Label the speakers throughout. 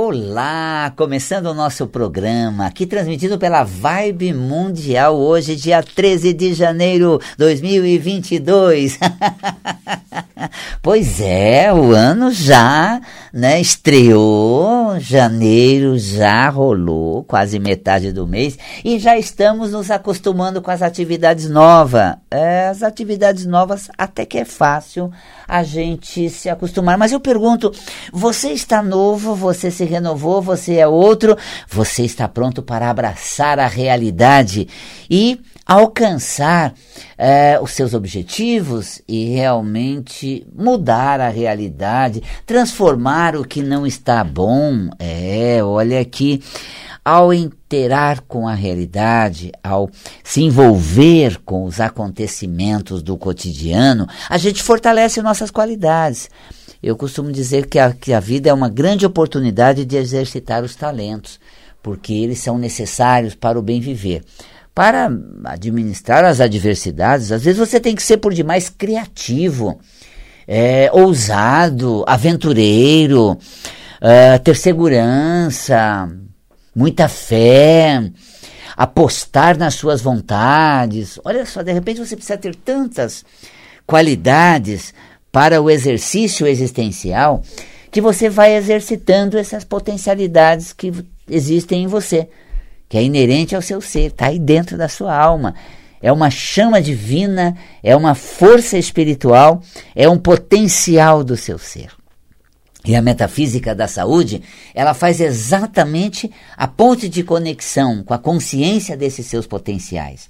Speaker 1: Olá, começando o nosso programa, aqui transmitido pela Vibe Mundial, hoje, dia 13 de janeiro de 2022. pois é, o ano já né, estreou, janeiro já rolou, quase metade do mês, e já estamos nos acostumando com as atividades novas. É, as atividades novas até que é fácil a gente se acostumar, mas eu pergunto, você está novo, você se renovou, você é outro, você está pronto para abraçar a realidade e alcançar é, os seus objetivos e realmente mudar a realidade, transformar o que não está bom. É, olha aqui, ao interar com a realidade, ao se envolver com os acontecimentos do cotidiano, a gente fortalece nossas qualidades. Eu costumo dizer que a, que a vida é uma grande oportunidade de exercitar os talentos, porque eles são necessários para o bem viver. Para administrar as adversidades, às vezes você tem que ser por demais criativo, é, ousado, aventureiro, é, ter segurança, muita fé, apostar nas suas vontades. Olha só, de repente você precisa ter tantas qualidades para o exercício existencial que você vai exercitando essas potencialidades que existem em você, que é inerente ao seu ser, está aí dentro da sua alma. É uma chama divina, é uma força espiritual, é um potencial do seu ser. E a metafísica da saúde, ela faz exatamente a ponte de conexão com a consciência desses seus potenciais.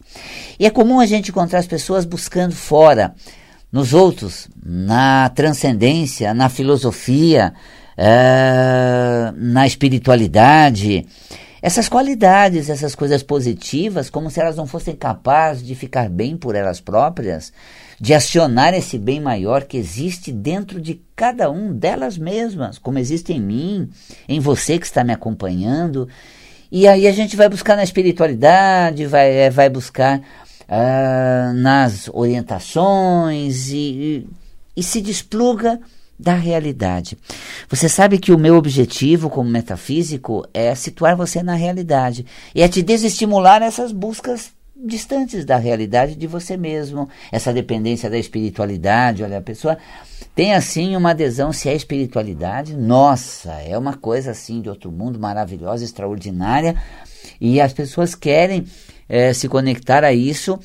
Speaker 1: E é comum a gente encontrar as pessoas buscando fora nos outros, na transcendência, na filosofia, é, na espiritualidade. Essas qualidades, essas coisas positivas, como se elas não fossem capazes de ficar bem por elas próprias, de acionar esse bem maior que existe dentro de cada um delas mesmas, como existe em mim, em você que está me acompanhando. E aí a gente vai buscar na espiritualidade, vai, é, vai buscar uh, nas orientações e, e, e se despluga da realidade. Você sabe que o meu objetivo como metafísico é situar você na realidade e é te desestimular essas buscas distantes da realidade de você mesmo, essa dependência da espiritualidade. Olha, a pessoa tem assim uma adesão se é espiritualidade, nossa, é uma coisa assim de outro mundo maravilhosa, extraordinária, e as pessoas querem é, se conectar a isso,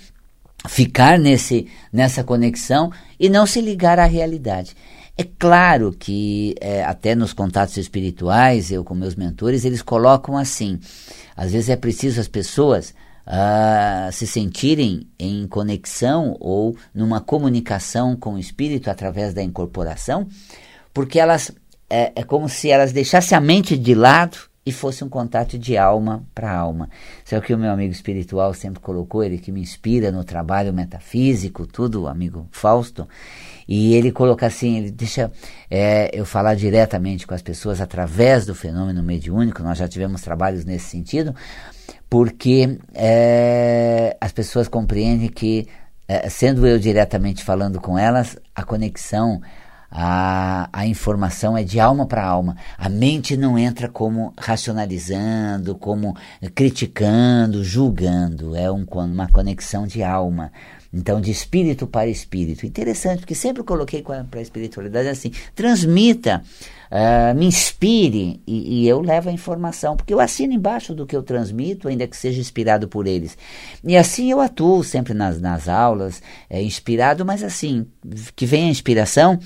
Speaker 1: ficar nesse, nessa conexão e não se ligar à realidade. É claro que é, até nos contatos espirituais, eu com meus mentores, eles colocam assim. Às vezes é preciso as pessoas uh, se sentirem em conexão ou numa comunicação com o espírito através da incorporação, porque elas é, é como se elas deixassem a mente de lado e fosse um contato de alma para alma. Isso é o que o meu amigo espiritual sempre colocou, ele que me inspira no trabalho metafísico, tudo, amigo Fausto. E ele coloca assim, ele deixa é, eu falar diretamente com as pessoas através do fenômeno mediúnico, nós já tivemos trabalhos nesse sentido, porque é, as pessoas compreendem que, é, sendo eu diretamente falando com elas, a conexão, a, a informação é de alma para alma. A mente não entra como racionalizando, como criticando, julgando. É um, uma conexão de alma. Então, de espírito para espírito. Interessante, porque sempre coloquei para a espiritualidade assim: transmita uh, me inspire e, e, eu levo a informação, porque eu assino embaixo do que eu transmito, ainda que seja inspirado por eles. E assim eu atuo sempre nas, nas aulas, é, inspirado, mas assim, que vem a inspiração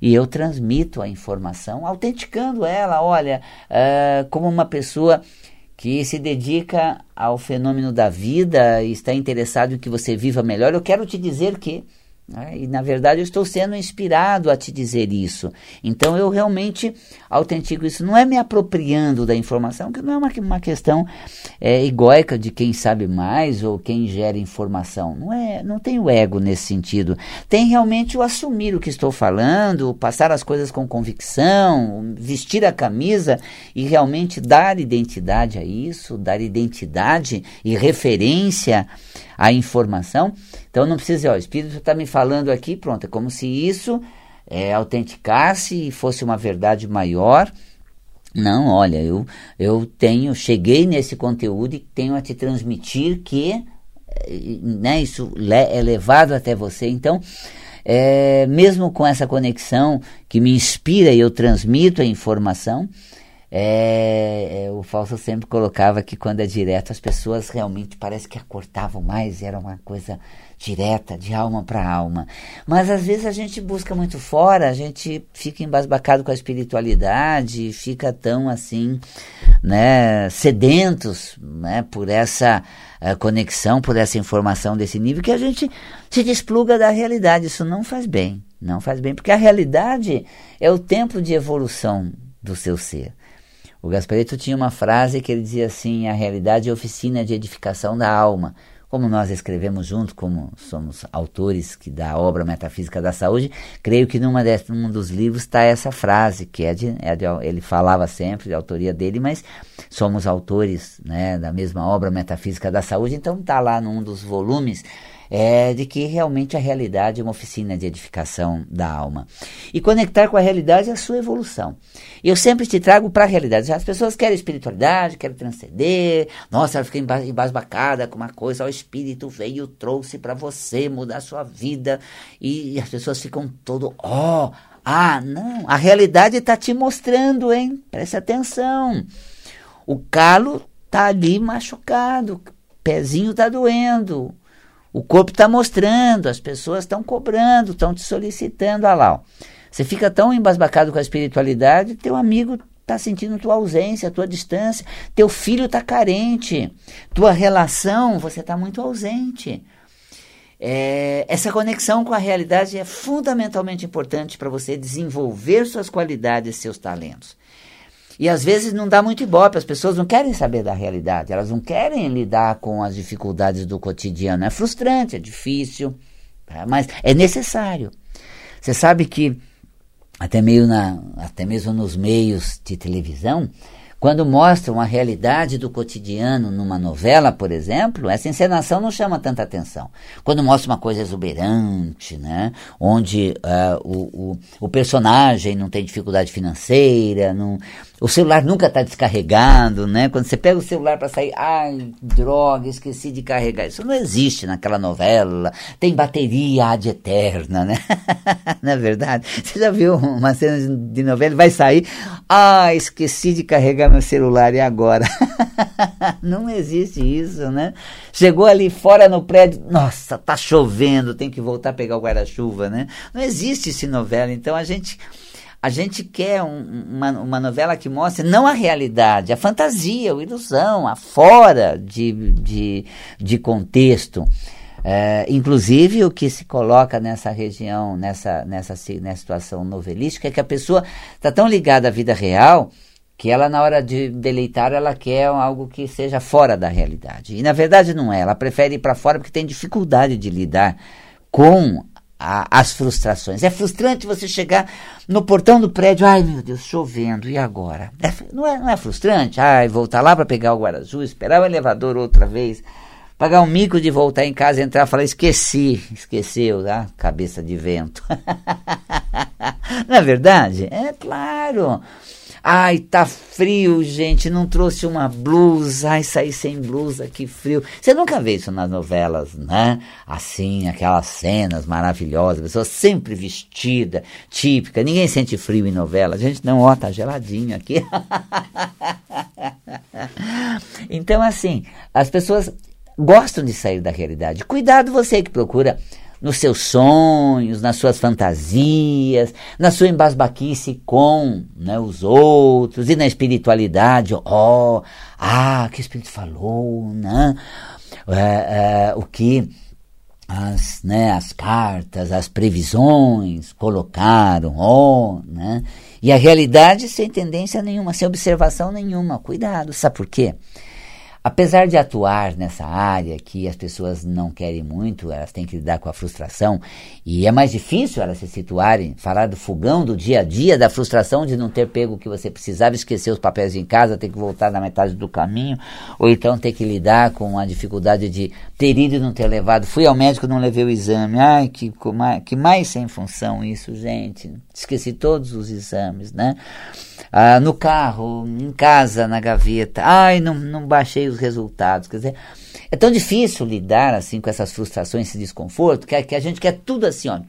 Speaker 1: e eu transmito a informação, autenticando ela, olha, uh, como uma pessoa que se dedica ao fenômeno da vida e está interessado em que você viva melhor, eu quero te dizer que né? E na verdade eu estou sendo inspirado a te dizer isso. Então eu realmente autentico isso. Não é me apropriando da informação, que não é uma, uma questão é, egóica de quem sabe mais ou quem gera informação. Não é, não tem o ego nesse sentido. Tem realmente o assumir o que estou falando, passar as coisas com convicção, vestir a camisa e realmente dar identidade a isso, dar identidade e referência à informação. Então não precisa dizer, ó, o Espírito está me falando aqui, pronto, é como se isso é, autenticasse e fosse uma verdade maior Não, olha, eu, eu tenho, cheguei nesse conteúdo e tenho a te transmitir que eh, né, isso é levado até você. Então, é, mesmo com essa conexão que me inspira e eu transmito a informação, é, é, o Fausto sempre colocava que quando é direto as pessoas realmente parece que acortavam mais, era uma coisa direta, de alma para alma. Mas às vezes a gente busca muito fora, a gente fica embasbacado com a espiritualidade, fica tão assim, né, sedentos, né, por essa uh, conexão, por essa informação desse nível que a gente se despluga da realidade. Isso não faz bem, não faz bem, porque a realidade é o tempo de evolução do seu ser. O Gasparetto tinha uma frase que ele dizia assim: a realidade é oficina de edificação da alma. Como nós escrevemos junto, como somos autores que da obra Metafísica da Saúde, creio que numa de, num dos livros está essa frase, que é de, é de, ele falava sempre, de autoria dele, mas somos autores né, da mesma obra Metafísica da Saúde, então está lá num dos volumes é de que realmente a realidade é uma oficina de edificação da alma. E conectar com a realidade é a sua evolução. Eu sempre te trago para a realidade. As pessoas querem espiritualidade, querem transcender. Nossa, ela fica embasbacada com uma coisa. O Espírito veio, trouxe para você mudar a sua vida. E as pessoas ficam todo, ó, oh, ah, não. A realidade está te mostrando, hein? Preste atenção. O calo tá ali machucado, pezinho tá doendo. O corpo está mostrando, as pessoas estão cobrando, estão te solicitando. Olha lá, ó. você fica tão embasbacado com a espiritualidade, teu amigo está sentindo tua ausência, tua distância, teu filho está carente, tua relação, você está muito ausente. É, essa conexão com a realidade é fundamentalmente importante para você desenvolver suas qualidades, seus talentos. E às vezes não dá muito ibope, as pessoas não querem saber da realidade, elas não querem lidar com as dificuldades do cotidiano. É frustrante, é difícil, tá? mas é necessário. Você sabe que até, meio na, até mesmo nos meios de televisão, quando mostram a realidade do cotidiano numa novela, por exemplo, essa encenação não chama tanta atenção. Quando mostra uma coisa exuberante, né, onde uh, o, o, o, personagem não tem dificuldade financeira, não, o celular nunca está descarregado, né? Quando você pega o celular para sair, ai, droga, esqueci de carregar. Isso não existe naquela novela. Tem bateria ad eterna, né? não é verdade? Você já viu uma cena de novela, vai sair, ah, esqueci de carregar meu celular e agora? não existe isso, né? Chegou ali fora no prédio, nossa, tá chovendo, tem que voltar a pegar o guarda-chuva, né? Não existe esse novela, então a gente a gente quer um, uma, uma novela que mostre não a realidade, a fantasia, a ilusão, a fora de, de, de contexto. É, inclusive, o que se coloca nessa região, nessa, nessa, nessa situação novelística, é que a pessoa está tão ligada à vida real que ela, na hora de deleitar, ela quer algo que seja fora da realidade. E, na verdade, não é. Ela prefere ir para fora porque tem dificuldade de lidar com a, as frustrações. É frustrante você chegar no portão do prédio, ai meu Deus, chovendo, e agora? É, não, é, não é frustrante? Ai, voltar lá para pegar o Guaraju, esperar o elevador outra vez, pagar um mico de voltar em casa, entrar e falar, esqueci, esqueceu, tá? Cabeça de vento. não é verdade? É claro. Ai, tá frio, gente, não trouxe uma blusa. Ai, saí sem blusa, que frio. Você nunca vê isso nas novelas, né? Assim, aquelas cenas maravilhosas, pessoa sempre vestida, típica. Ninguém sente frio em novela. Gente não, ó, tá geladinho aqui. então, assim, as pessoas gostam de sair da realidade. Cuidado você que procura nos seus sonhos, nas suas fantasias, na sua embasbaquice com né, os outros e na espiritualidade. Ó, oh, ah, que Espírito falou, né? É, é, o que as, né, as cartas, as previsões colocaram, ó, oh, né? E a realidade sem tendência nenhuma, sem observação nenhuma. Cuidado, sabe por quê? Apesar de atuar nessa área que as pessoas não querem muito, elas têm que lidar com a frustração e é mais difícil elas se situarem, falar do fogão do dia a dia, da frustração de não ter pego o que você precisava, esquecer os papéis em casa, ter que voltar na metade do caminho, ou então ter que lidar com a dificuldade de ter ido e não ter levado. Fui ao médico não levei o exame. Ai, que, que mais sem função isso, gente. Esqueci todos os exames, né? ah, no carro, em casa, na gaveta. Ai, não, não baixei os resultados. Quer dizer, é tão difícil lidar assim com essas frustrações, esse desconforto, que, que a gente quer tudo assim, ó,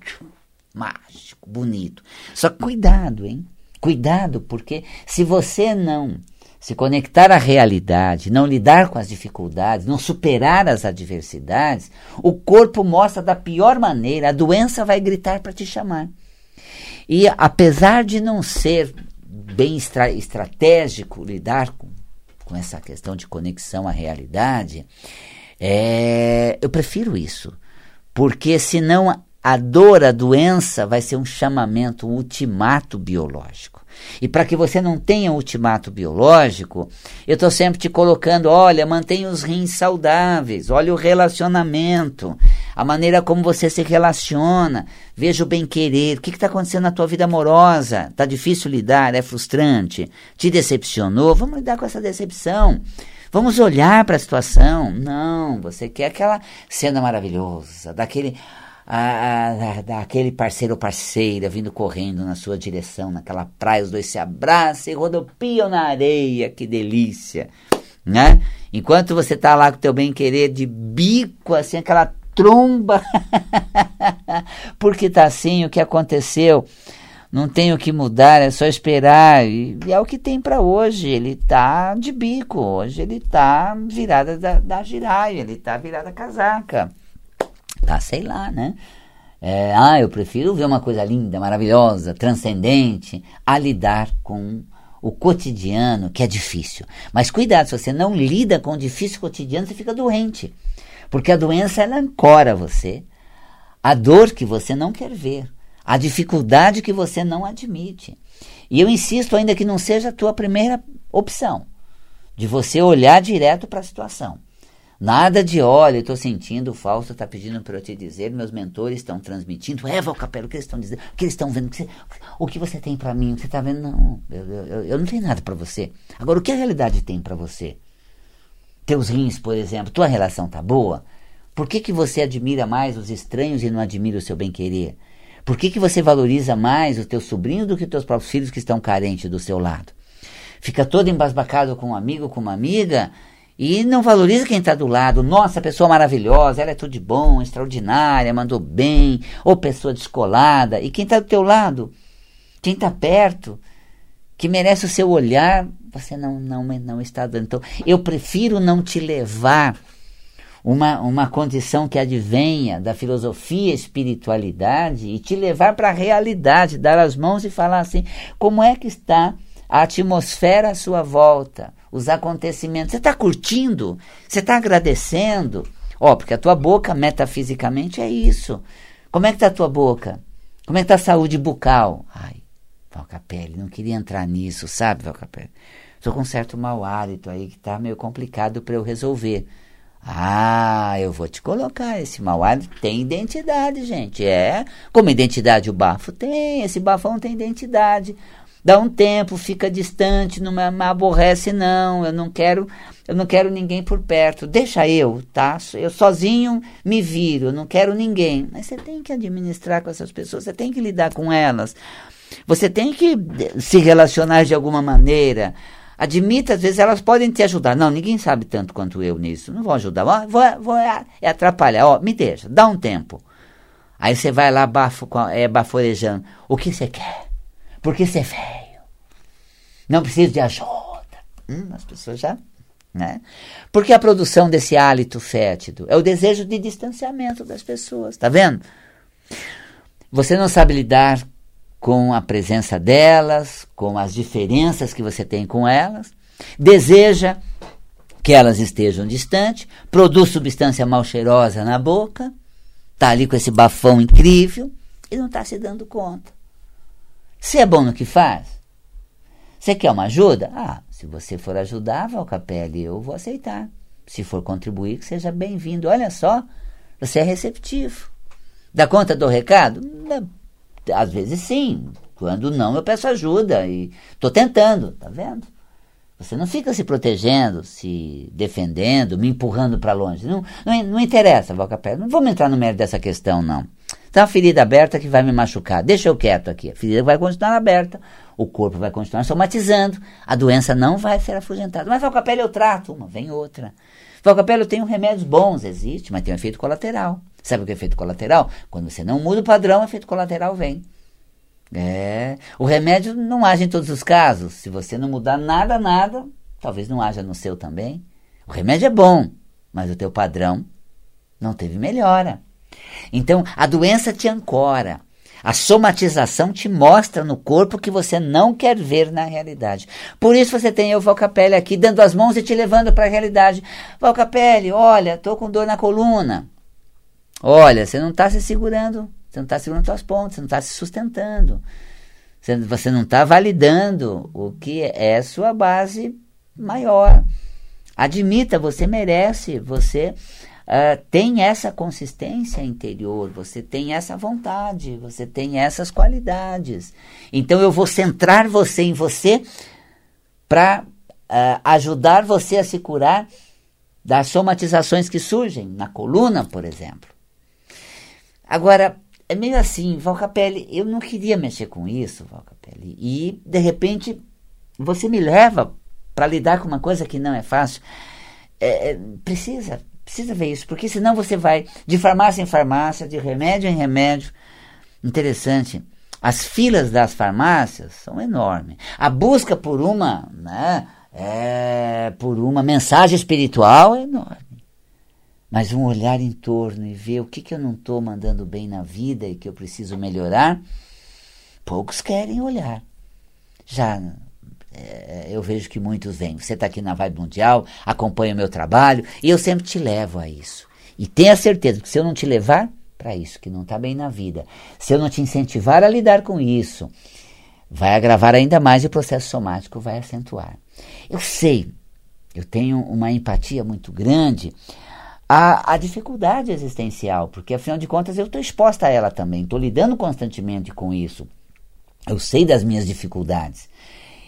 Speaker 1: mágico, bonito. Só cuidado, hein? Cuidado, porque se você não se conectar à realidade, não lidar com as dificuldades, não superar as adversidades, o corpo mostra da pior maneira, a doença vai gritar para te chamar. E apesar de não ser bem estra estratégico lidar com, com essa questão de conexão à realidade, é, eu prefiro isso. Porque senão a dor, a doença vai ser um chamamento, um ultimato biológico. E para que você não tenha ultimato biológico, eu estou sempre te colocando: olha, mantenha os rins saudáveis, olha o relacionamento, a maneira como você se relaciona, veja o bem-querer, o que está acontecendo na tua vida amorosa? Está difícil lidar? É frustrante? Te decepcionou? Vamos lidar com essa decepção. Vamos olhar para a situação. Não, você quer aquela cena maravilhosa, daquele daquele parceiro ou parceira vindo correndo na sua direção, naquela praia, os dois se abraçam e rodopiam na areia, que delícia, né? Enquanto você tá lá com teu bem-querer de bico, assim, aquela tromba, porque tá assim, o que aconteceu, não tem o que mudar, é só esperar, e, é o que tem para hoje, ele tá de bico, hoje ele tá virada da, da giraia, ele tá virada casaca, tá, sei lá, né? É, ah, eu prefiro ver uma coisa linda, maravilhosa, transcendente, a lidar com o cotidiano, que é difícil. Mas cuidado, se você não lida com o difícil cotidiano, você fica doente. Porque a doença, ela ancora você. A dor que você não quer ver. A dificuldade que você não admite. E eu insisto ainda que não seja a tua primeira opção. De você olhar direto para a situação. Nada de, olha, estou sentindo, o Fausto está pedindo para eu te dizer, meus mentores estão transmitindo. É, Valcapelo, o que eles estão dizendo? O que eles estão vendo? O que você, o que você tem para mim? O que você está vendo? Não, eu, eu, eu não tenho nada para você. Agora, o que a realidade tem para você? Teus rins, por exemplo, tua relação tá boa? Por que, que você admira mais os estranhos e não admira o seu bem-querer? Por que, que você valoriza mais o teu sobrinho do que os teus próprios filhos que estão carentes do seu lado? Fica todo embasbacado com um amigo, com uma amiga, e não valoriza quem está do lado. Nossa, pessoa maravilhosa, ela é tudo de bom, extraordinária, mandou bem, ou pessoa descolada. E quem está do teu lado, quem está perto, que merece o seu olhar, você não, não, não está dando. Então, eu prefiro não te levar uma, uma condição que advenha da filosofia espiritualidade e te levar para a realidade, dar as mãos e falar assim: como é que está a atmosfera à sua volta? os acontecimentos. Você está curtindo? Você está agradecendo? Ó, porque a tua boca, metafisicamente, é isso. Como é que está a tua boca? Como é que está a saúde bucal? Ai, Valcapelli, não queria entrar nisso, sabe, Valcapelli? Estou com um certo mau hálito aí que está meio complicado para eu resolver. Ah, eu vou te colocar. Esse mau hálito tem identidade, gente. É. Como identidade o bafo tem, esse bafão tem identidade dá um tempo, fica distante, não me aborrece não, eu não quero, eu não quero ninguém por perto. Deixa eu, tá? Eu sozinho me viro, eu não quero ninguém. Mas você tem que administrar com essas pessoas, você tem que lidar com elas. Você tem que se relacionar de alguma maneira. Admita, às vezes elas podem te ajudar. Não, ninguém sabe tanto quanto eu nisso. Não vou ajudar. Vou, vou é, é atrapalhar. Ó, me deixa, dá um tempo. Aí você vai lá bafo, é, baforejando. O que você quer? Porque você é feio. Não precisa de ajuda. Hum, as pessoas já. Né? Porque a produção desse hálito fétido é o desejo de distanciamento das pessoas. Tá vendo? Você não sabe lidar com a presença delas, com as diferenças que você tem com elas, deseja que elas estejam distantes, produz substância mal cheirosa na boca, tá ali com esse bafão incrível e não está se dando conta. Você é bom no que faz? Você quer uma ajuda? Ah, se você for ajudar, Valcapelli, eu vou aceitar. Se for contribuir, que seja bem-vindo. Olha só, você é receptivo. Dá conta do recado? Às vezes sim. Quando não, eu peço ajuda e estou tentando, tá vendo? Você não fica se protegendo, se defendendo, me empurrando para longe. Não, não, não interessa, Valcapé. Não vamos entrar no mérito dessa questão, não. Está uma ferida aberta que vai me machucar. Deixa eu quieto aqui. A ferida vai continuar aberta. O corpo vai continuar somatizando. A doença não vai ser afugentada. Mas Valcapé eu trato uma, vem outra. Valcapé eu tenho remédios bons, existe, mas tem um efeito colateral. Sabe o que é efeito colateral? Quando você não muda o padrão, efeito colateral vem. É. O remédio não age em todos os casos. Se você não mudar nada, nada, talvez não haja no seu também. O remédio é bom, mas o teu padrão não teve melhora. Então, a doença te ancora. A somatização te mostra no corpo que você não quer ver na realidade. Por isso você tem o Valcapelli aqui dando as mãos e te levando para a realidade. Valcapelli, olha, estou com dor na coluna. Olha, você não está se segurando você não está segurando suas pontas, você não está se sustentando. Você, não está validando o que é sua base maior. Admita, você merece, você uh, tem essa consistência interior, você tem essa vontade, você tem essas qualidades. Então eu vou centrar você em você para uh, ajudar você a se curar das somatizações que surgem na coluna, por exemplo. Agora, é meio assim, Valcapelli, eu não queria mexer com isso, Valcapelli. E, de repente, você me leva para lidar com uma coisa que não é fácil. É, é, precisa, precisa ver isso, porque senão você vai de farmácia em farmácia, de remédio em remédio. Interessante. As filas das farmácias são enormes. A busca por uma, né, é, por uma mensagem espiritual é enorme mas um olhar em torno e ver o que, que eu não estou mandando bem na vida e que eu preciso melhorar, poucos querem olhar. Já é, eu vejo que muitos vêm. Você está aqui na Vibe Mundial, acompanha o meu trabalho e eu sempre te levo a isso. E tenha certeza que se eu não te levar para isso, que não está bem na vida, se eu não te incentivar a lidar com isso, vai agravar ainda mais e o processo somático vai acentuar. Eu sei, eu tenho uma empatia muito grande a, a dificuldade existencial, porque afinal de contas eu estou exposta a ela também, estou lidando constantemente com isso. Eu sei das minhas dificuldades.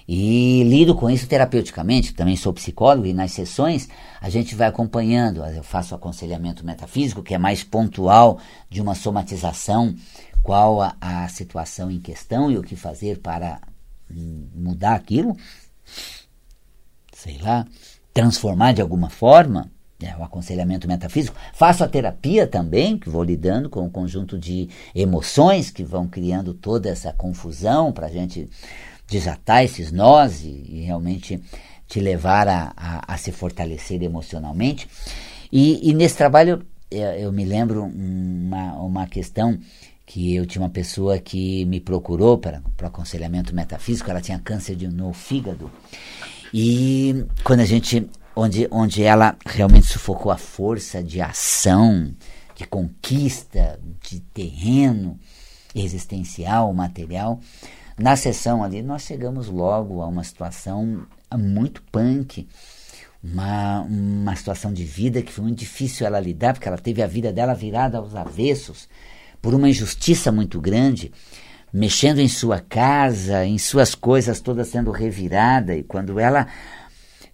Speaker 1: E lido com isso terapeuticamente, também sou psicólogo e nas sessões a gente vai acompanhando. Eu faço aconselhamento metafísico, que é mais pontual de uma somatização, qual a, a situação em questão e o que fazer para mudar aquilo, sei lá, transformar de alguma forma é, o aconselhamento metafísico. Faço a terapia também, que vou lidando com um conjunto de emoções que vão criando toda essa confusão para a gente desatar esses nós e, e, realmente te levar a, a, a se fortalecer emocionalmente. E, e nesse trabalho eu, eu, me lembro uma, uma questão que eu tinha uma pessoa que me procurou para o aconselhamento metafísico, ela tinha câncer de, no fígado. E quando a gente onde, onde ela realmente sufocou a força de ação, de conquista, de terreno existencial, material. Na sessão ali, nós chegamos logo a uma situação muito punk, uma, uma situação de vida que foi muito difícil ela lidar, porque ela teve a vida dela virada aos avessos por uma injustiça muito grande, mexendo em sua casa, em suas coisas todas sendo revirada, e quando ela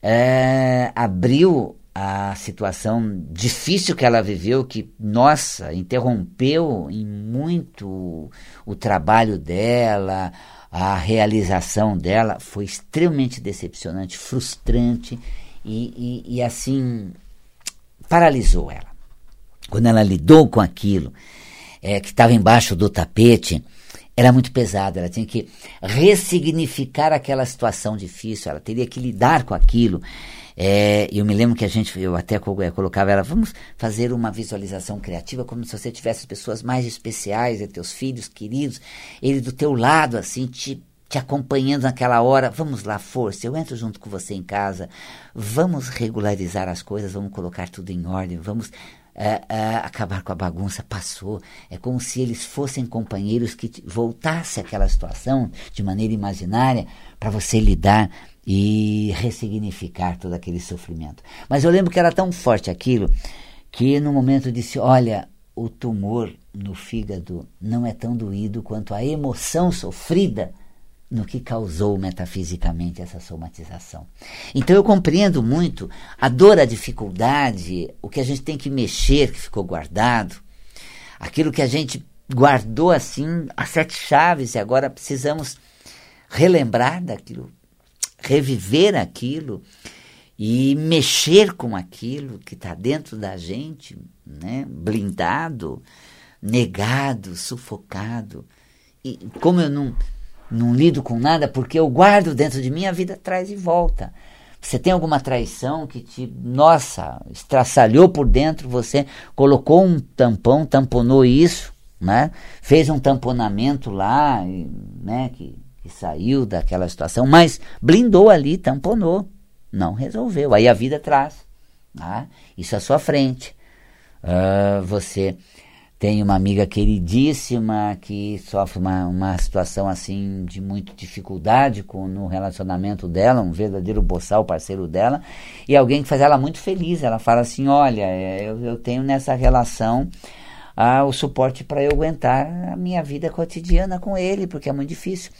Speaker 1: é, abriu a situação difícil que ela viveu, que, nossa, interrompeu em muito o trabalho dela, a realização dela, foi extremamente decepcionante, frustrante e, e, e assim paralisou ela. Quando ela lidou com aquilo é, que estava embaixo do tapete, era muito pesado, ela tinha que ressignificar aquela situação difícil, ela teria que lidar com aquilo. É, eu me lembro que a gente, eu até é, colocava ela, vamos fazer uma visualização criativa como se você tivesse pessoas mais especiais, teus filhos queridos, ele do teu lado, assim, te, te acompanhando naquela hora. Vamos lá, força, eu entro junto com você em casa, vamos regularizar as coisas, vamos colocar tudo em ordem, vamos é, acabar com a bagunça passou. É como se eles fossem companheiros que voltasse aquela situação de maneira imaginária para você lidar e ressignificar todo aquele sofrimento. Mas eu lembro que era tão forte aquilo que no momento disse: Olha, o tumor no fígado não é tão doído quanto a emoção sofrida no que causou metafisicamente essa somatização. Então eu compreendo muito a dor, a dificuldade, o que a gente tem que mexer, que ficou guardado, aquilo que a gente guardou assim, as sete chaves, e agora precisamos relembrar daquilo, reviver aquilo e mexer com aquilo que está dentro da gente, né? blindado, negado, sufocado. E como eu não não lido com nada porque eu guardo dentro de mim, a vida traz e volta. Você tem alguma traição que te, nossa, estraçalhou por dentro, você colocou um tampão, tamponou isso, né? Fez um tamponamento lá, né, que, que saiu daquela situação, mas blindou ali, tamponou, não resolveu. Aí a vida traz, né? isso à sua frente. Uh, você tem uma amiga queridíssima que sofre uma, uma situação assim de muita dificuldade com, no relacionamento dela, um verdadeiro boçal parceiro dela, e alguém que faz ela muito feliz. Ela fala assim: Olha, é, eu, eu tenho nessa relação ah, o suporte para eu aguentar a minha vida cotidiana com ele, porque é muito difícil.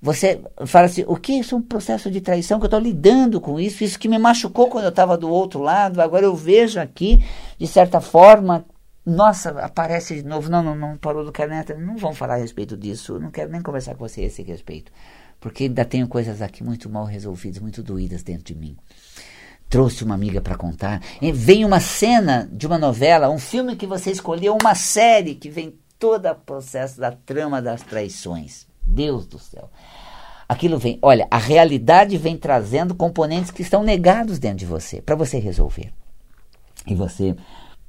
Speaker 1: Você fala assim: o que isso é um processo de traição que eu estou lidando com isso? Isso que me machucou quando eu estava do outro lado, agora eu vejo aqui, de certa forma, nossa, aparece de novo. Não, não, não parou do caneta. Não vamos falar a respeito disso. Não quero nem conversar com você a esse respeito. Porque ainda tenho coisas aqui muito mal resolvidas, muito doídas dentro de mim. Trouxe uma amiga para contar. E vem uma cena de uma novela, um filme que você escolheu, uma série que vem todo o processo da trama das traições. Deus do céu. Aquilo vem, olha, a realidade vem trazendo componentes que estão negados dentro de você, para você resolver. E você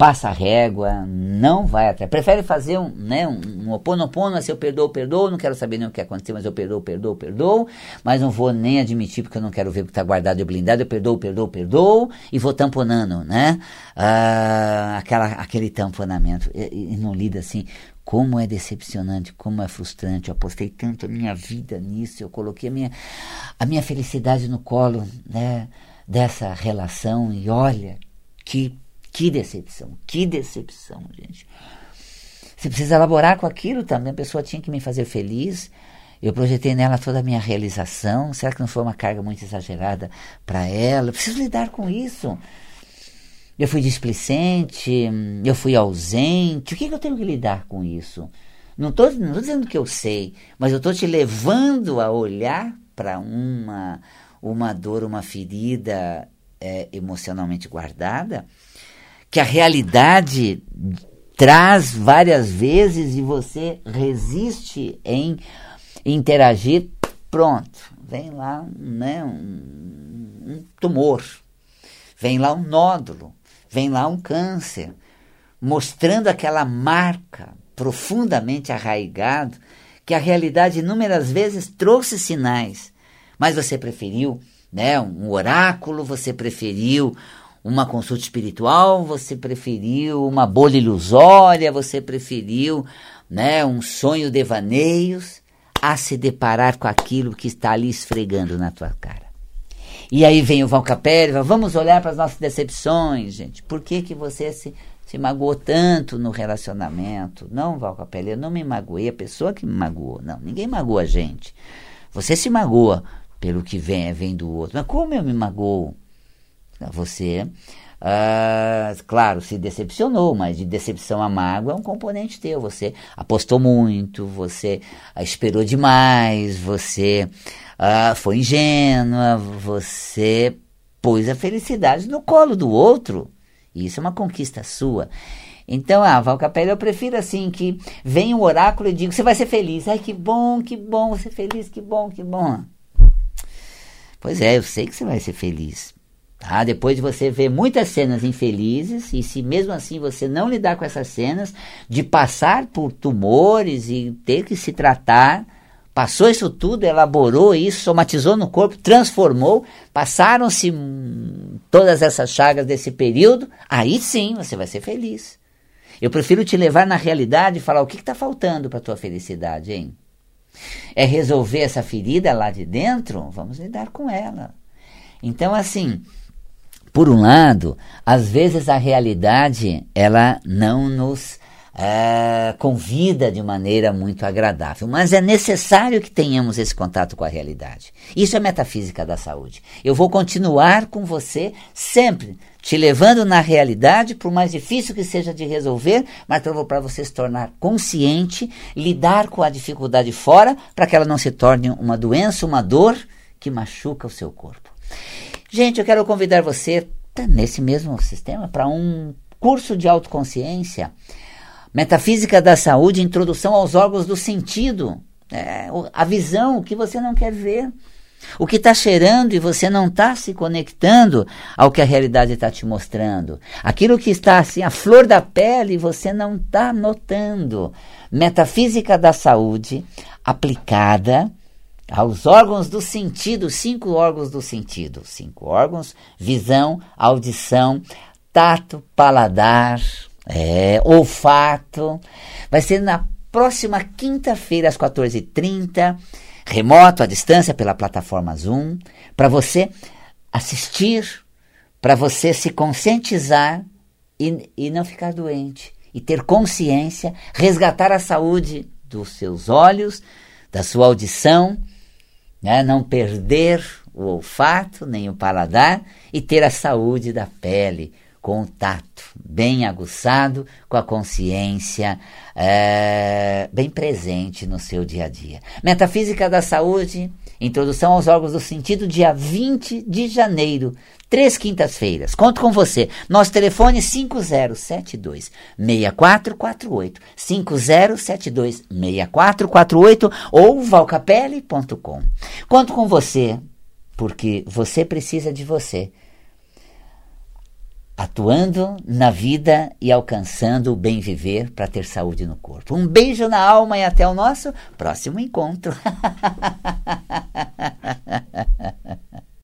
Speaker 1: passa a régua, não vai atrás. Prefere fazer um, né, um, um oponopono, assim, eu perdoo, perdoo, não quero saber nem o que aconteceu, mas eu perdoo, perdoo, perdoo, mas não vou nem admitir porque eu não quero ver o que está guardado e blindado, eu perdoo, perdoo, perdoo, e vou tamponando, né? Ah, aquela, aquele tamponamento. E, e não lida assim, como é decepcionante, como é frustrante. Eu apostei tanto a minha vida nisso, eu coloquei a minha, a minha felicidade no colo né, dessa relação e olha que que decepção, que decepção, gente. Você precisa elaborar com aquilo também. A pessoa tinha que me fazer feliz. Eu projetei nela toda a minha realização. Será que não foi uma carga muito exagerada para ela? Eu preciso lidar com isso. Eu fui displicente, eu fui ausente. O que, que eu tenho que lidar com isso? Não estou dizendo que eu sei, mas eu estou te levando a olhar para uma, uma dor, uma ferida é, emocionalmente guardada que a realidade traz várias vezes e você resiste em interagir, pronto, vem lá né, um, um tumor, vem lá um nódulo, vem lá um câncer, mostrando aquela marca profundamente arraigado que a realidade inúmeras vezes trouxe sinais, mas você preferiu né, um oráculo, você preferiu uma consulta espiritual, você preferiu uma bolha ilusória, você preferiu né, um sonho devaneios a se deparar com aquilo que está ali esfregando na tua cara. E aí vem o Val Capelli, vamos olhar para as nossas decepções, gente. Por que, que você se, se magoou tanto no relacionamento? Não, Val Capelli, eu não me magoei, a pessoa que me magoou. Não, ninguém magoa a gente. Você se magoa pelo que vem, vem do outro. Mas como eu me magoo? Você, uh, claro, se decepcionou, mas de decepção a mágoa é um componente teu. Você apostou muito, você uh, esperou demais, você uh, foi ingênua, você pôs a felicidade no colo do outro. Isso é uma conquista sua. Então, ah, Val Capella, eu prefiro assim que venha um oráculo e diga, você vai ser feliz. Ai, que bom, que bom, você feliz, que bom, que bom. Pois é, eu sei que você vai ser feliz. Tá? Depois de você ver muitas cenas infelizes, e se mesmo assim você não lidar com essas cenas, de passar por tumores e ter que se tratar, passou isso tudo, elaborou isso, somatizou no corpo, transformou, passaram-se todas essas chagas desse período, aí sim você vai ser feliz. Eu prefiro te levar na realidade e falar o que está faltando para a tua felicidade, hein? é resolver essa ferida lá de dentro, vamos lidar com ela. Então, assim, por um lado, às vezes a realidade ela não nos é, convida de maneira muito agradável, mas é necessário que tenhamos esse contato com a realidade. Isso é metafísica da saúde. Eu vou continuar com você sempre te levando na realidade, por mais difícil que seja de resolver, mas vou para você se tornar consciente, lidar com a dificuldade fora, para que ela não se torne uma doença, uma dor que machuca o seu corpo. Gente, eu quero convidar você, tá nesse mesmo sistema, para um curso de autoconsciência Metafísica da saúde, introdução aos órgãos do sentido. É, a visão, o que você não quer ver. O que está cheirando e você não está se conectando ao que a realidade está te mostrando. Aquilo que está assim, a flor da pele, você não está notando. Metafísica da saúde aplicada aos órgãos do sentido, cinco órgãos do sentido. Cinco órgãos: visão, audição, tato, paladar, é, olfato. Vai ser na próxima quinta-feira, às 14h30, remoto, à distância, pela plataforma Zoom, para você assistir, para você se conscientizar e, e não ficar doente. E ter consciência, resgatar a saúde dos seus olhos, da sua audição, né? não perder o olfato nem o paladar e ter a saúde da pele, com o tato bem aguçado, com a consciência é, bem presente no seu dia a dia. Metafísica da Saúde, Introdução aos órgãos do sentido, dia 20 de janeiro, três quintas-feiras. Conto com você. Nosso telefone 5072 6448 5072 6448 ou valcapelli.com. Conto com você porque você precisa de você atuando na vida e alcançando o bem viver para ter saúde no corpo. Um beijo na alma e até o nosso próximo encontro.